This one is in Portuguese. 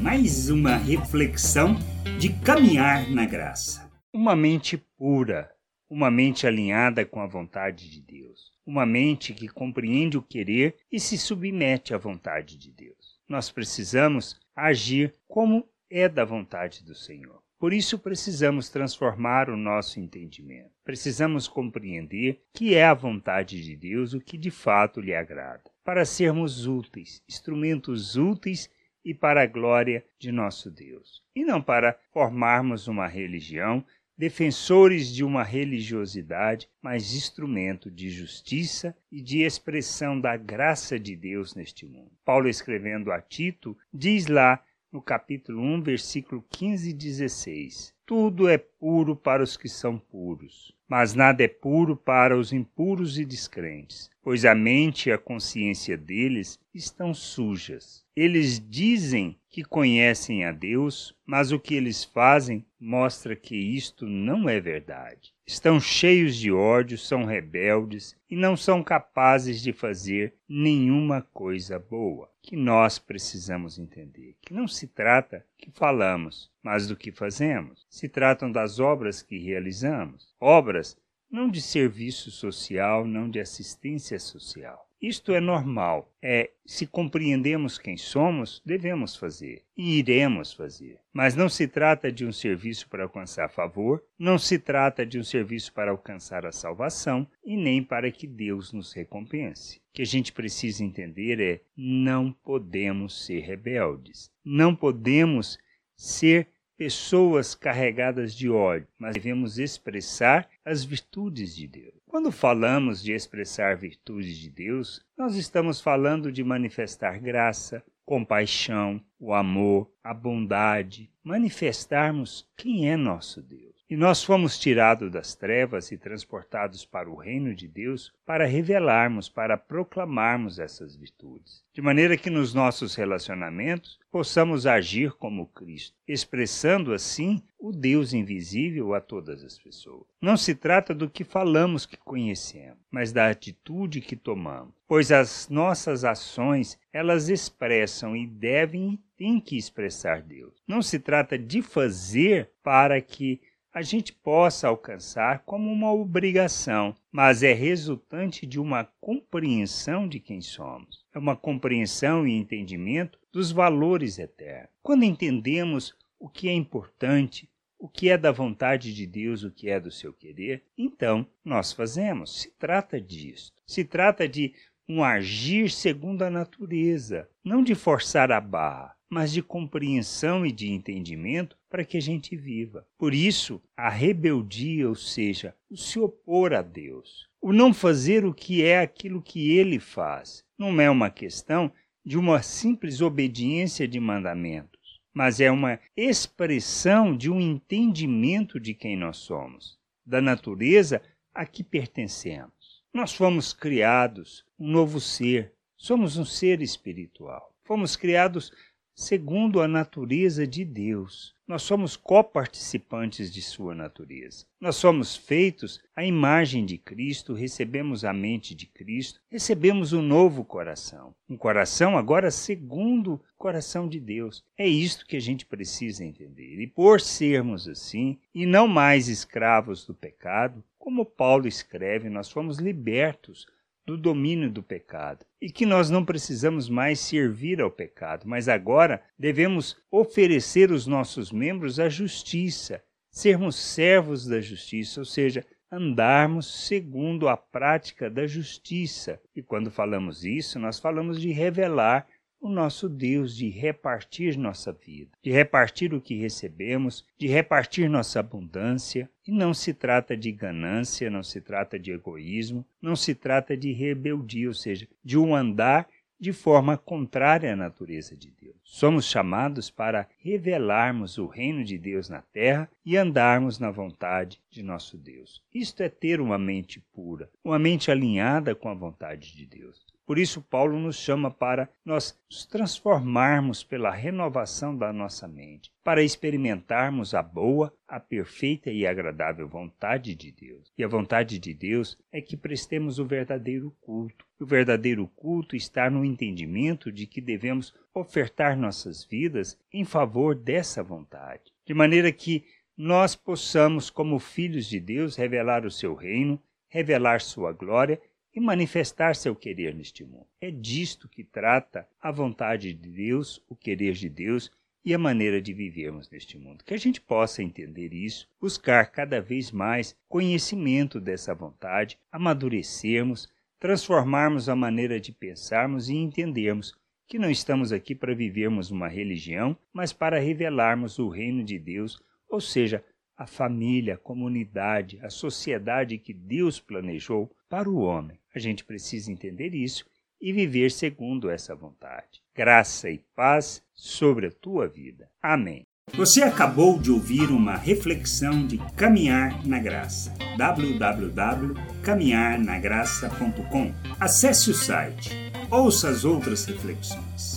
mais uma reflexão de caminhar na graça. Uma mente pura, uma mente alinhada com a vontade de Deus, uma mente que compreende o querer e se submete à vontade de Deus. Nós precisamos agir como é da vontade do Senhor. Por isso precisamos transformar o nosso entendimento. Precisamos compreender que é a vontade de Deus o que de fato lhe agrada, para sermos úteis, instrumentos úteis e para a glória de nosso Deus, e não para formarmos uma religião, defensores de uma religiosidade, mas instrumento de justiça e de expressão da graça de Deus neste mundo. Paulo, escrevendo a Tito, diz lá no capítulo 1, versículo 15 e 16. Tudo é puro para os que são puros, mas nada é puro para os impuros e descrentes, pois a mente e a consciência deles estão sujas. Eles dizem que conhecem a Deus, mas o que eles fazem mostra que isto não é verdade. Estão cheios de ódio, são rebeldes e não são capazes de fazer nenhuma coisa boa. Que nós precisamos entender que não se trata que falamos, mas do que fazemos. Se tratam das obras que realizamos, obras não de serviço social, não de assistência social. Isto é normal. É, se compreendemos quem somos, devemos fazer e iremos fazer. Mas não se trata de um serviço para alcançar favor, não se trata de um serviço para alcançar a salvação e nem para que Deus nos recompense. O que a gente precisa entender é: não podemos ser rebeldes, não podemos ser pessoas carregadas de ódio, mas devemos expressar as virtudes de Deus. Quando falamos de expressar virtudes de Deus, nós estamos falando de manifestar graça, compaixão, o amor, a bondade, manifestarmos quem é nosso Deus. E nós fomos tirados das trevas e transportados para o reino de Deus para revelarmos, para proclamarmos essas virtudes. De maneira que nos nossos relacionamentos possamos agir como Cristo, expressando assim o Deus invisível a todas as pessoas. Não se trata do que falamos que conhecemos, mas da atitude que tomamos, pois as nossas ações, elas expressam e devem e têm que expressar Deus. Não se trata de fazer para que a gente possa alcançar como uma obrigação, mas é resultante de uma compreensão de quem somos. É uma compreensão e entendimento dos valores eternos. Quando entendemos o que é importante, o que é da vontade de Deus, o que é do seu querer, então nós fazemos. Se trata disso. Se trata de um agir segundo a natureza, não de forçar a barra, mas de compreensão e de entendimento para que a gente viva. Por isso, a rebeldia, ou seja, o se opor a Deus, o não fazer o que é aquilo que ele faz, não é uma questão de uma simples obediência de mandamentos, mas é uma expressão de um entendimento de quem nós somos, da natureza a que pertencemos. Nós fomos criados um novo ser, somos um ser espiritual. Fomos criados segundo a natureza de Deus. Nós somos coparticipantes de sua natureza. Nós somos feitos à imagem de Cristo, recebemos a mente de Cristo, recebemos um novo coração. Um coração agora segundo o coração de Deus. É isto que a gente precisa entender. E por sermos assim, e não mais escravos do pecado, como Paulo escreve, nós fomos libertos do domínio do pecado e que nós não precisamos mais servir ao pecado, mas agora devemos oferecer os nossos membros à justiça, sermos servos da justiça, ou seja, andarmos segundo a prática da justiça. E quando falamos isso, nós falamos de revelar o nosso Deus de repartir nossa vida, de repartir o que recebemos, de repartir nossa abundância. E não se trata de ganância, não se trata de egoísmo, não se trata de rebeldia, ou seja, de um andar de forma contrária à natureza de Deus. Somos chamados para revelarmos o reino de Deus na terra e andarmos na vontade de nosso Deus. Isto é ter uma mente pura, uma mente alinhada com a vontade de Deus. Por isso, Paulo nos chama para nós nos transformarmos pela renovação da nossa mente, para experimentarmos a boa, a perfeita e agradável vontade de Deus. E a vontade de Deus é que prestemos o verdadeiro culto. O verdadeiro culto está no entendimento de que devemos ofertar nossas vidas em favor dessa vontade, de maneira que nós possamos, como filhos de Deus, revelar o seu reino, revelar sua glória e manifestar seu querer neste mundo. É disto que trata a vontade de Deus, o querer de Deus e a maneira de vivermos neste mundo. Que a gente possa entender isso, buscar cada vez mais conhecimento dessa vontade, amadurecermos, transformarmos a maneira de pensarmos e entendermos que não estamos aqui para vivermos uma religião, mas para revelarmos o reino de Deus, ou seja, a família, a comunidade, a sociedade que Deus planejou para o homem. A gente precisa entender isso e viver segundo essa vontade. Graça e paz sobre a tua vida. Amém. Você acabou de ouvir uma reflexão de Caminhar na Graça. www.caminharnagraça.com. Acesse o site. Ouça as outras reflexões.